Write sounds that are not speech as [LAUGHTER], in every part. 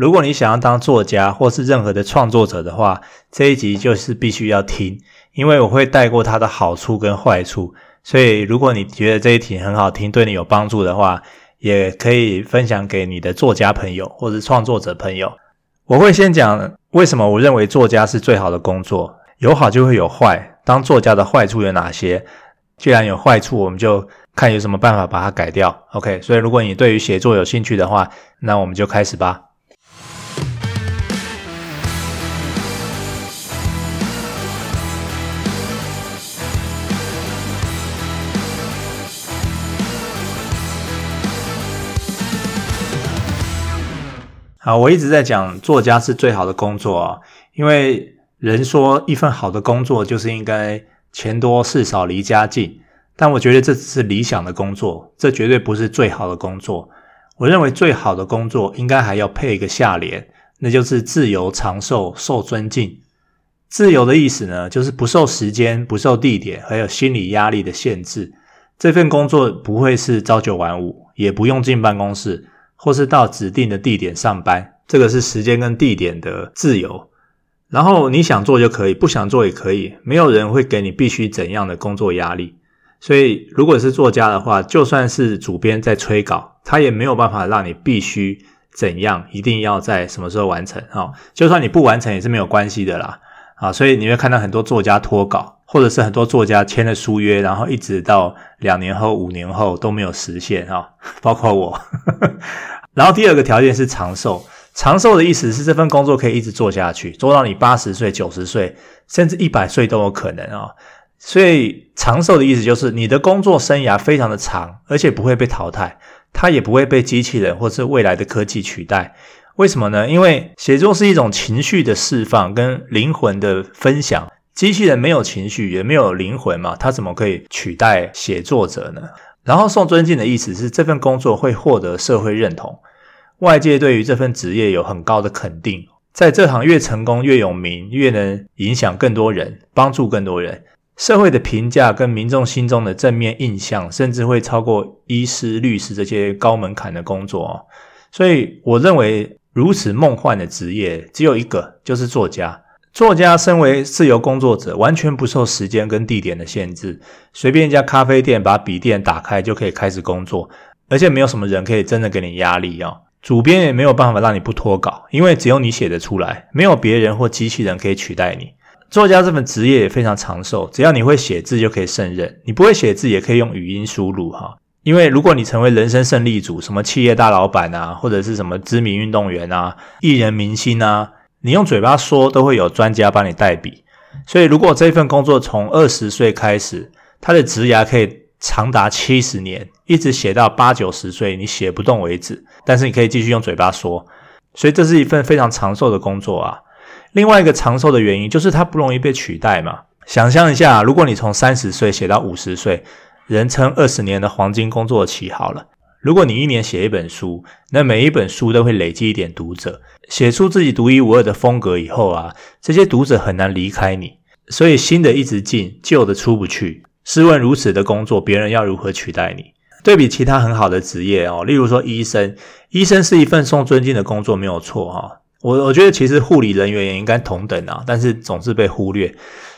如果你想要当作家或是任何的创作者的话，这一集就是必须要听，因为我会带过它的好处跟坏处。所以，如果你觉得这一题很好听，对你有帮助的话，也可以分享给你的作家朋友或者创作者朋友。我会先讲为什么我认为作家是最好的工作，有好就会有坏。当作家的坏处有哪些？既然有坏处，我们就看有什么办法把它改掉。OK，所以如果你对于写作有兴趣的话，那我们就开始吧。好，我一直在讲作家是最好的工作啊，因为人说一份好的工作就是应该钱多事少离家近，但我觉得这只是理想的工作，这绝对不是最好的工作。我认为最好的工作应该还要配一个下联，那就是自由长寿受尊敬。自由的意思呢，就是不受时间、不受地点还有心理压力的限制。这份工作不会是朝九晚五，也不用进办公室。或是到指定的地点上班，这个是时间跟地点的自由。然后你想做就可以，不想做也可以，没有人会给你必须怎样的工作压力。所以，如果是作家的话，就算是主编在催稿，他也没有办法让你必须怎样，一定要在什么时候完成。哈，就算你不完成也是没有关系的啦。啊，所以你会看到很多作家脱稿，或者是很多作家签了书约，然后一直到两年后、五年后都没有实现啊，包括我。[LAUGHS] 然后第二个条件是长寿，长寿的意思是这份工作可以一直做下去，做到你八十岁、九十岁，甚至一百岁都有可能啊。所以长寿的意思就是你的工作生涯非常的长，而且不会被淘汰，它也不会被机器人或是未来的科技取代。为什么呢？因为写作是一种情绪的释放跟灵魂的分享。机器人没有情绪，也没有灵魂嘛，它怎么可以取代写作者呢？然后受尊敬的意思是这份工作会获得社会认同，外界对于这份职业有很高的肯定。在这行越成功越有名，越能影响更多人，帮助更多人。社会的评价跟民众心中的正面印象，甚至会超过医师、律师这些高门槛的工作哦。所以我认为。如此梦幻的职业只有一个，就是作家。作家身为自由工作者，完全不受时间跟地点的限制，随便一家咖啡店把笔电打开就可以开始工作，而且没有什么人可以真的给你压力哦。主编也没有办法让你不脱稿，因为只有你写得出来，没有别人或机器人可以取代你。作家这份职业也非常长寿，只要你会写字就可以胜任，你不会写字也可以用语音输入哈。因为如果你成为人生胜利组，什么企业大老板啊，或者是什么知名运动员啊、艺人明星啊，你用嘴巴说都会有专家帮你代笔。所以，如果这份工作从二十岁开始，他的职涯可以长达七十年，一直写到八九十岁，你写不动为止。但是你可以继续用嘴巴说，所以这是一份非常长寿的工作啊。另外一个长寿的原因就是它不容易被取代嘛。想象一下，如果你从三十岁写到五十岁。人称二十年的黄金工作期好了。如果你一年写一本书，那每一本书都会累积一点读者，写出自己独一无二的风格以后啊，这些读者很难离开你，所以新的一直进，旧的出不去。试问如此的工作，别人要如何取代你？对比其他很好的职业哦，例如说医生，医生是一份受尊敬的工作，没有错哈。我我觉得其实护理人员也应该同等啊，但是总是被忽略。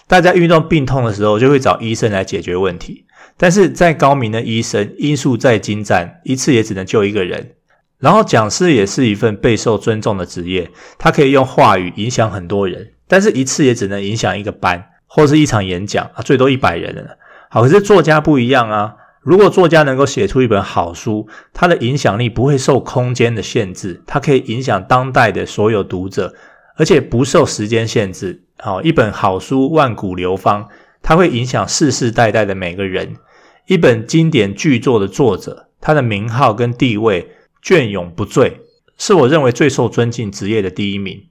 大家遇到病痛的时候，就会找医生来解决问题。但是再高明的医生，医术再精湛，一次也只能救一个人。然后讲师也是一份备受尊重的职业，他可以用话语影响很多人，但是一次也只能影响一个班或是一场演讲啊，最多一百人了。好，可是作家不一样啊。如果作家能够写出一本好书，他的影响力不会受空间的限制，他可以影响当代的所有读者，而且不受时间限制。好，一本好书万古流芳。它会影响世世代代的每个人。一本经典巨作的作者，他的名号跟地位隽永不坠，是我认为最受尊敬职业的第一名。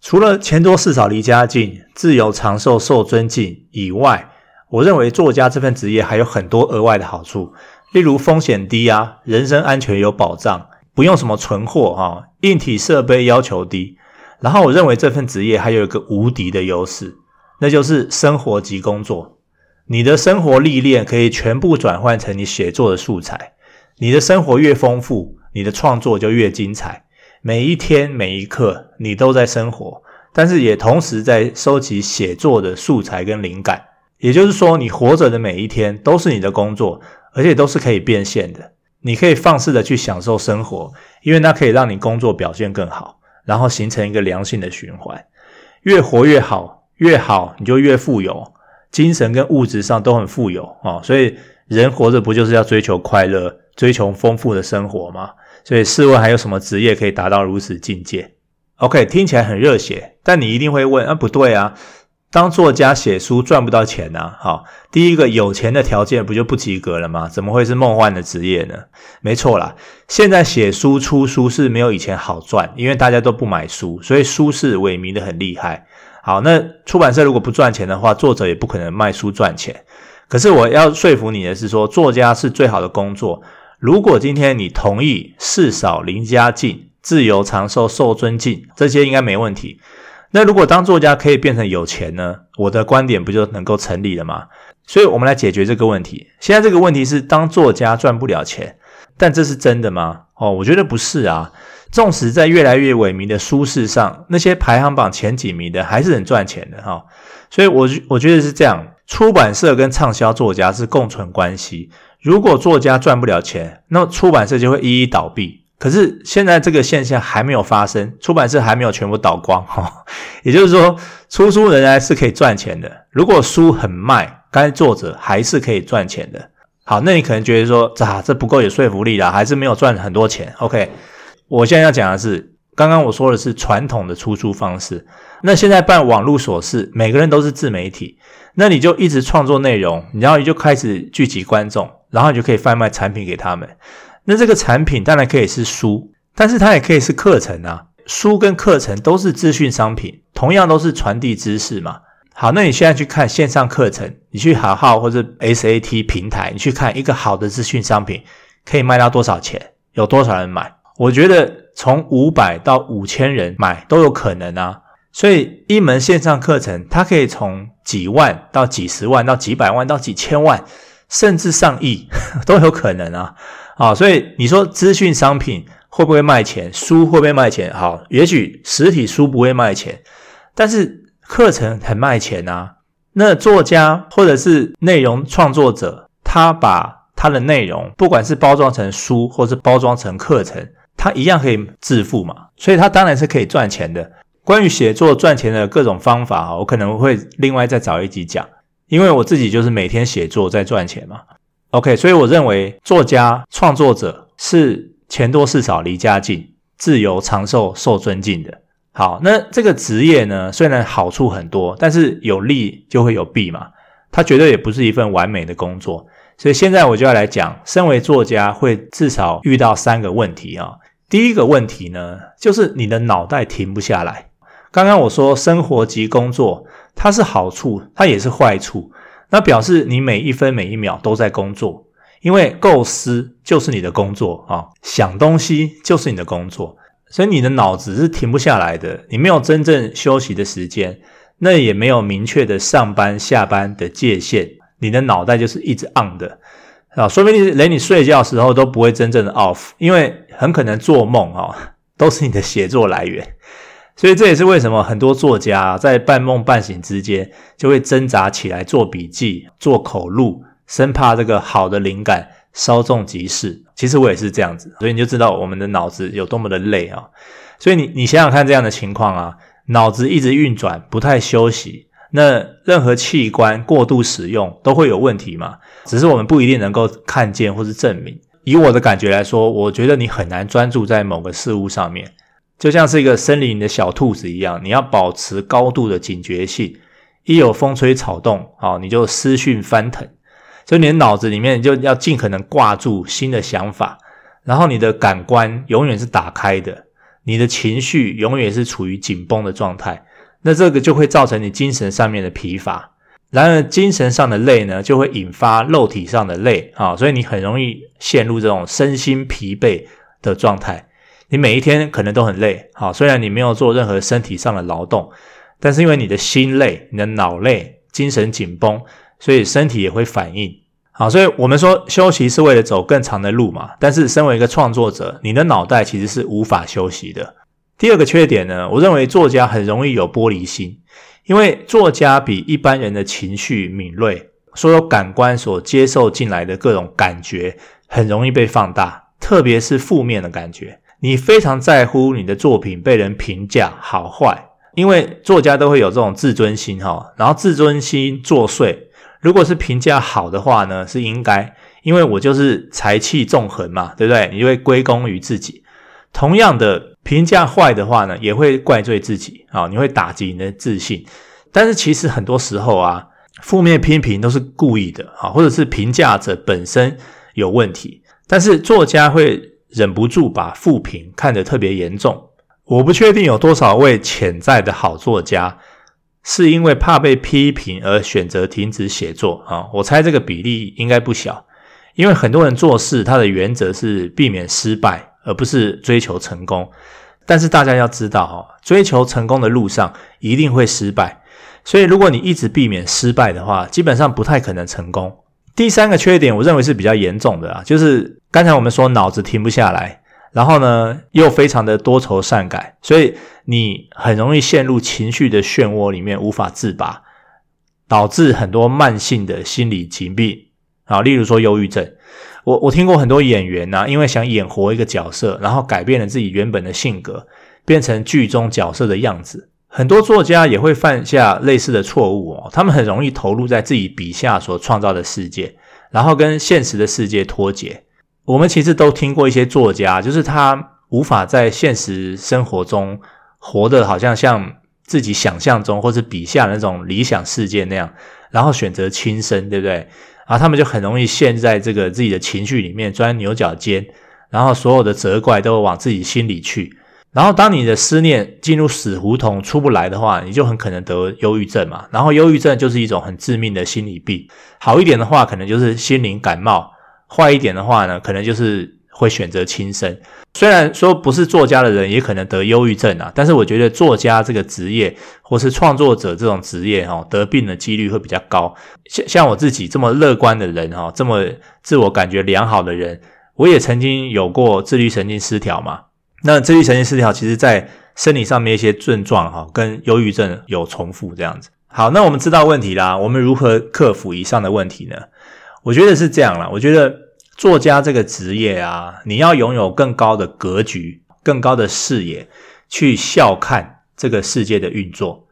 除了钱多事少离家近、自由长寿受尊敬以外，我认为作家这份职业还有很多额外的好处，例如风险低啊，人身安全有保障，不用什么存货啊，硬体设备要求低。然后我认为这份职业还有一个无敌的优势。那就是生活即工作，你的生活历练可以全部转换成你写作的素材。你的生活越丰富，你的创作就越精彩。每一天每一刻你都在生活，但是也同时在收集写作的素材跟灵感。也就是说，你活着的每一天都是你的工作，而且都是可以变现的。你可以放肆的去享受生活，因为那可以让你工作表现更好，然后形成一个良性的循环。越活越好，越好你就越富有，精神跟物质上都很富有啊、哦。所以人活着不就是要追求快乐，追求丰富的生活吗？所以试问还有什么职业可以达到如此境界？OK，听起来很热血，但你一定会问啊，不对啊。当作家写书赚不到钱、啊？好，第一个有钱的条件不就不及格了吗？怎么会是梦幻的职业呢？没错啦，现在写书出书是没有以前好赚，因为大家都不买书，所以书是萎靡的很厉害。好，那出版社如果不赚钱的话，作者也不可能卖书赚钱。可是我要说服你的是说，作家是最好的工作。如果今天你同意事少邻家近、自由长寿、受尊敬，这些应该没问题。那如果当作家可以变成有钱呢？我的观点不就能够成立了吗？所以，我们来解决这个问题。现在这个问题是，当作家赚不了钱，但这是真的吗？哦，我觉得不是啊。纵使在越来越萎靡的书市上，那些排行榜前几名的还是很赚钱的哈、所以我，我觉得是这样：出版社跟畅销作家是共存关系。如果作家赚不了钱，那么出版社就会一一倒闭。可是现在这个现象还没有发生，出版社还没有全部倒光哈，[LAUGHS] 也就是说，出书仍然是可以赚钱的。如果书很卖，该作者还是可以赚钱的。好，那你可能觉得说，啊，这不够有说服力啦，还是没有赚很多钱。OK，我现在要讲的是，刚刚我说的是传统的出书方式，那现在办网络琐事，每个人都是自媒体，那你就一直创作内容，然后你就开始聚集观众，然后你就可以贩卖产品给他们。那这个产品当然可以是书，但是它也可以是课程啊。书跟课程都是资讯商品，同样都是传递知识嘛。好，那你现在去看线上课程，你去好好或者 SAT 平台，你去看一个好的资讯商品可以卖到多少钱，有多少人买？我觉得从五百到五千人买都有可能啊。所以一门线上课程，它可以从几万到几十万到几百万到几千万，甚至上亿 [LAUGHS] 都有可能啊。啊，所以你说资讯商品会不会卖钱？书会不会卖钱？好，也许实体书不会卖钱，但是课程很卖钱啊。那作家或者是内容创作者，他把他的内容，不管是包装成书，或是包装成课程，他一样可以致富嘛。所以他当然是可以赚钱的。关于写作赚钱的各种方法，我可能会另外再找一集讲，因为我自己就是每天写作在赚钱嘛。OK，所以我认为作家创作者是钱多事少离家近，自由长寿受尊敬的。好，那这个职业呢，虽然好处很多，但是有利就会有弊嘛。它绝对也不是一份完美的工作。所以现在我就要来讲，身为作家会至少遇到三个问题啊。第一个问题呢，就是你的脑袋停不下来。刚刚我说生活即工作，它是好处，它也是坏处。那表示你每一分每一秒都在工作，因为构思就是你的工作啊，想东西就是你的工作，所以你的脑子是停不下来的，你没有真正休息的时间，那也没有明确的上班下班的界限，你的脑袋就是一直 on 的啊，说不定连你睡觉的时候都不会真正的 off，因为很可能做梦啊，都是你的写作来源。所以这也是为什么很多作家在半梦半醒之间就会挣扎起来做笔记、做口录，生怕这个好的灵感稍纵即逝。其实我也是这样子，所以你就知道我们的脑子有多么的累啊！所以你你想想看这样的情况啊，脑子一直运转，不太休息，那任何器官过度使用都会有问题嘛？只是我们不一定能够看见或是证明。以我的感觉来说，我觉得你很难专注在某个事物上面。就像是一个森林的小兔子一样，你要保持高度的警觉性，一有风吹草动，好，你就思绪翻腾，所以你的脑子里面就要尽可能挂住新的想法，然后你的感官永远是打开的，你的情绪永远是处于紧绷的状态，那这个就会造成你精神上面的疲乏，然而精神上的累呢，就会引发肉体上的累，啊，所以你很容易陷入这种身心疲惫的状态。你每一天可能都很累，好，虽然你没有做任何身体上的劳动，但是因为你的心累、你的脑累、精神紧绷，所以身体也会反应。好，所以我们说休息是为了走更长的路嘛。但是身为一个创作者，你的脑袋其实是无法休息的。第二个缺点呢，我认为作家很容易有玻璃心，因为作家比一般人的情绪敏锐，所有感官所接受进来的各种感觉很容易被放大，特别是负面的感觉。你非常在乎你的作品被人评价好坏，因为作家都会有这种自尊心哈，然后自尊心作祟。如果是评价好的话呢，是应该，因为我就是才气纵横嘛，对不对？你就会归功于自己。同样的，评价坏的话呢，也会怪罪自己啊，你会打击你的自信。但是其实很多时候啊，负面批评都是故意的啊，或者是评价者本身有问题。但是作家会忍不住把负评看得特别严重。我不确定有多少位潜在的好作家。是因为怕被批评而选择停止写作啊？我猜这个比例应该不小，因为很多人做事他的原则是避免失败，而不是追求成功。但是大家要知道哈，追求成功的路上一定会失败，所以如果你一直避免失败的话，基本上不太可能成功。第三个缺点，我认为是比较严重的啊，就是刚才我们说脑子停不下来。然后呢，又非常的多愁善感，所以你很容易陷入情绪的漩涡里面，无法自拔，导致很多慢性的心理疾病啊，例如说忧郁症。我我听过很多演员呐、因为想演活一个角色，然后改变了自己原本的性格，变成剧中角色的样子。很多作家也会犯下类似的错误哦，他们很容易投入在自己笔下所创造的世界，然后跟现实的世界脱节。我们其实都听过一些作家，就是他无法在现实生活中活得好像像自己想象中或者笔下那种理想世界那样，然后选择轻生，对不对？然后他们就很容易陷在这个自己的情绪里面，钻牛角尖，然后所有的责怪都往自己心里去。然后当你的思念进入死胡同出不来的话，你就很可能得忧郁症嘛。然后忧郁症就是一种很致命的心理病，好一点的话，可能就是心灵感冒。坏一点的话呢，可能就是会选择轻生。虽然说不是作家的人也可能得忧郁症啊，但是我觉得作家这个职业或是创作者这种职业哈，得病的几率会比较高。像像我自己这么乐观的人哈，这么自我感觉良好的人，我也曾经有过自律神经失调嘛。那自律神经失调其实在生理上面一些症状哈，跟忧郁症有重复这样子。好，那我们知道问题啦，我们如何克服以上的问题呢？我觉得是这样啦，我觉得。作家这个职业啊，你要拥有更高的格局、更高的视野，去笑看这个世界的运作。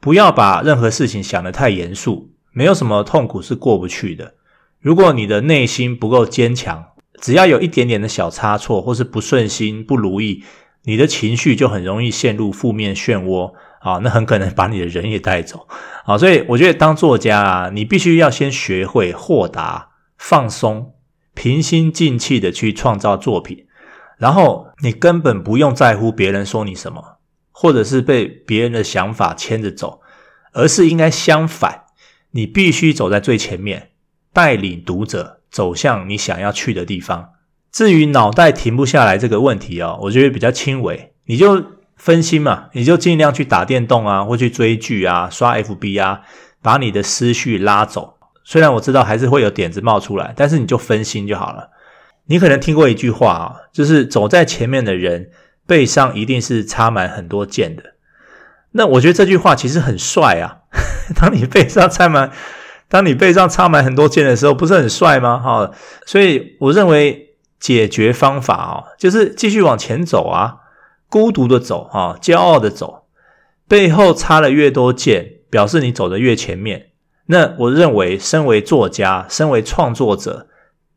不要把任何事情想得太严肃，没有什么痛苦是过不去的。如果你的内心不够坚强，只要有一点点的小差错，或是不顺心、不如意，你的情绪就很容易陷入负面漩涡啊，那很可能把你的人也带走啊。所以我觉得当作家啊，你必须要先学会豁达、放松。平心静气的去创造作品，然后你根本不用在乎别人说你什么，或者是被别人的想法牵着走，而是应该相反，你必须走在最前面，带领读者走向你想要去的地方。至于脑袋停不下来这个问题哦，我觉得比较轻微，你就分心嘛，你就尽量去打电动啊，或去追剧啊，刷 FB 啊，把你的思绪拉走。虽然我知道还是会有点子冒出来，但是你就分心就好了。你可能听过一句话啊，就是走在前面的人背上一定是插满很多箭的。那我觉得这句话其实很帅啊。[LAUGHS] 当你背上插满，当你背上插满很多箭的时候，不是很帅吗？哈，所以我认为解决方法啊，就是继续往前走啊，孤独的走啊，骄傲的走，背后插了越多剑，表示你走得越前面。那我认为，身为作家，身为创作者，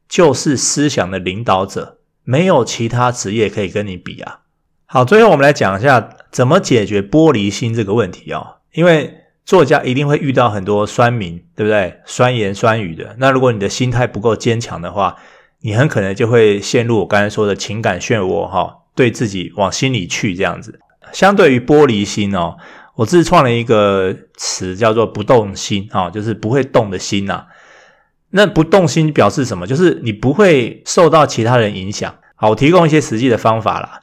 就是思想的领导者，没有其他职业可以跟你比啊。好，最后我们来讲一下怎么解决玻璃心这个问题哦。因为作家一定会遇到很多酸民，对不对？酸言酸语的。那如果你的心态不够坚强的话，你很可能就会陷入我刚才说的情感漩涡哈，对自己往心里去这样子。相对于玻璃心哦。我自创了一个词，叫做“不动心”啊，就是不会动的心呐。那不动心表示什么？就是你不会受到其他人影响。好，我提供一些实际的方法啦。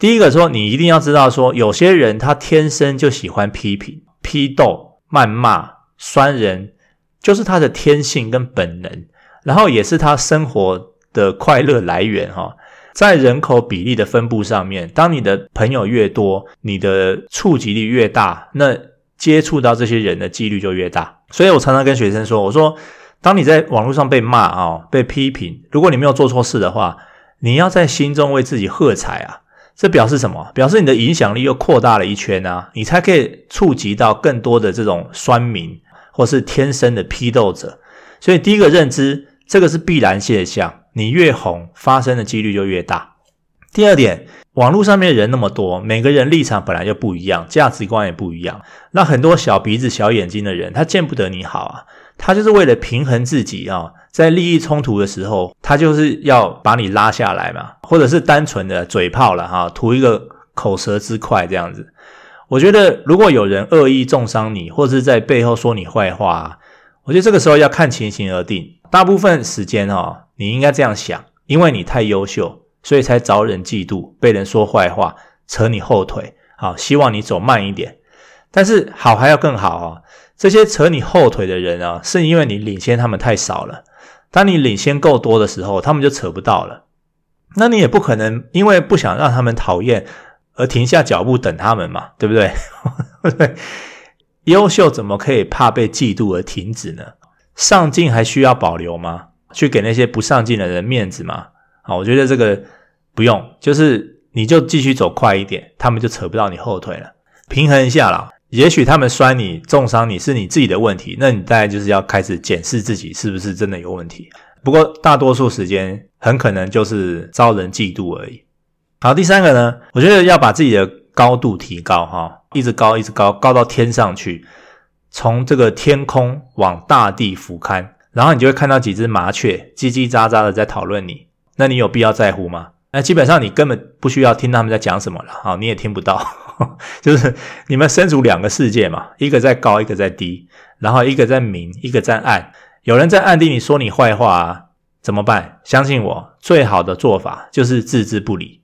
第一个说，你一定要知道说，有些人他天生就喜欢批评、批斗、谩骂、酸人，就是他的天性跟本能。然后也是他生活的快乐来源哈。在人口比例的分布上面，当你的朋友越多，你的触及力越大，那接触到这些人的几率就越大。所以我常常跟学生说，我说，当你在网络上被骂啊，被批评，如果你没有做错事的话，你要在心中为自己喝彩啊！这表示什么？表示你的影响力又扩大了一圈啊！你才可以触及到更多的这种酸民，或是天生的批斗者。所以第一个认知，这个是必然现象。你越红，发生的几率就越大。第二点，网络上面人那么多，每个人立场本来就不一样，价值观也不一样。那很多小鼻子小眼睛的人，他见不得你好啊，他就是为了平衡自己啊。在利益冲突的时候，他就是要把你拉下来嘛，或者是单纯的嘴炮了哈，图一个口舌之快这样子。我觉得如果有人恶意中伤你，或者是在背后说你坏话，我觉得这个时候要看情形而定。大部分时间哈，你应该这样想，因为你太优秀，所以才遭人嫉妒，被人说坏话，扯你后腿，好，希望你走慢一点。但是好还要更好啊，这些扯你后腿的人啊，是因为你领先他们太少了。当你领先够多的时候，他们就扯不到了。那你也不可能因为不想让他们讨厌而停下脚步等他们嘛，对不对？[LAUGHS] 对，优秀怎么可以怕被嫉妒而停止呢？上进还需要保留吗？去给那些不上进的人面子吗？好，我觉得这个不用，就是你就继续走快一点，他们就扯不到你后腿了。平衡一下啦。也许他们摔你、重伤你是你自己的问题，那你大概就是要开始检视自己是不是真的有问题。不过大多数时间很可能就是遭人嫉妒而已。好，第三个呢，我觉得要把自己的高度提高哈，一直高，一直高，高到天上去，从这个天空往大地俯瞰，然后你就会看到几只麻雀叽叽喳喳的在讨论你，那你有必要在乎吗？那基本上你根本不需要听他们在讲什么了，好，你也听不到。[LAUGHS] 就是你们身处两个世界嘛，一个在高，一个在低，然后一个在明，一个在暗。有人在暗地里说你坏话啊，怎么办？相信我，最好的做法就是置之不理。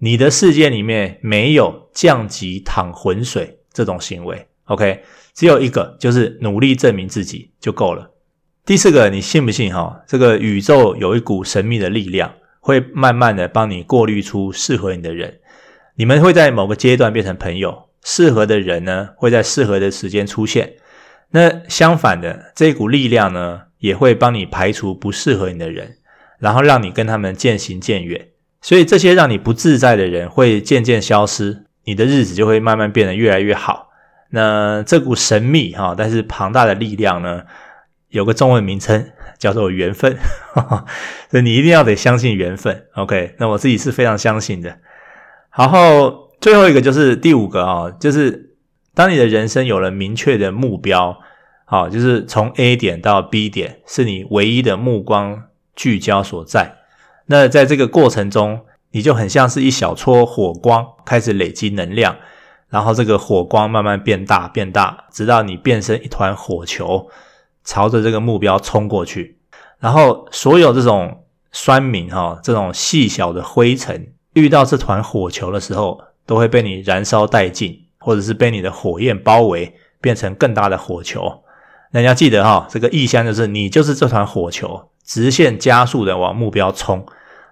你的世界里面没有降级淌浑水这种行为，OK？只有一个，就是努力证明自己就够了。第四个，你信不信哈？这个宇宙有一股神秘的力量，会慢慢的帮你过滤出适合你的人。你们会在某个阶段变成朋友，适合的人呢，会在适合的时间出现。那相反的，这股力量呢，也会帮你排除不适合你的人，然后让你跟他们渐行渐远。所以这些让你不自在的人会渐渐消失，你的日子就会慢慢变得越来越好。那这股神秘哈，但是庞大的力量呢，有个中文名称叫做缘分。[LAUGHS] 所以你一定要得相信缘分。OK，那我自己是非常相信的。然后最后一个就是第五个啊，就是当你的人生有了明确的目标，好，就是从 A 点到 B 点是你唯一的目光聚焦所在。那在这个过程中，你就很像是一小撮火光开始累积能量，然后这个火光慢慢变大变大，直到你变成一团火球，朝着这个目标冲过去。然后所有这种酸民哈，这种细小的灰尘。遇到这团火球的时候，都会被你燃烧殆尽，或者是被你的火焰包围，变成更大的火球。那你要记得哈，这个意象就是你就是这团火球，直线加速的往目标冲。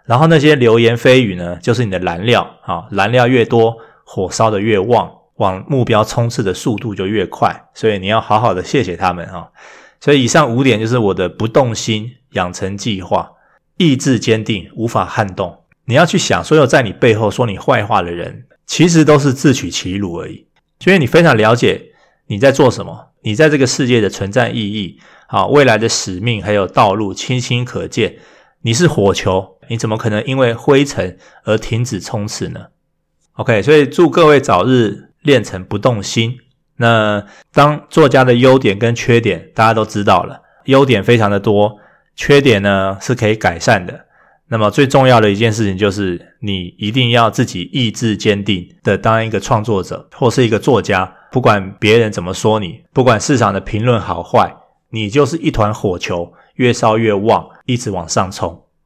然后那些流言蜚语呢，就是你的燃料啊，燃料越多，火烧得越旺，往目标冲刺的速度就越快。所以你要好好的谢谢他们哈。所以以上五点就是我的不动心养成计划，意志坚定，无法撼动。你要去想，所有在你背后说你坏话的人，其实都是自取其辱而已。所以你非常了解你在做什么，你在这个世界的存在意义，啊，未来的使命还有道路清晰可见。你是火球，你怎么可能因为灰尘而停止冲刺呢？OK，所以祝各位早日练成不动心。那当作家的优点跟缺点大家都知道了，优点非常的多，缺点呢是可以改善的。那么最重要的一件事情就是，你一定要自己意志坚定的当一个创作者或是一个作家，不管别人怎么说你，不管市场的评论好坏，你就是一团火球，越烧越旺，一直往上冲。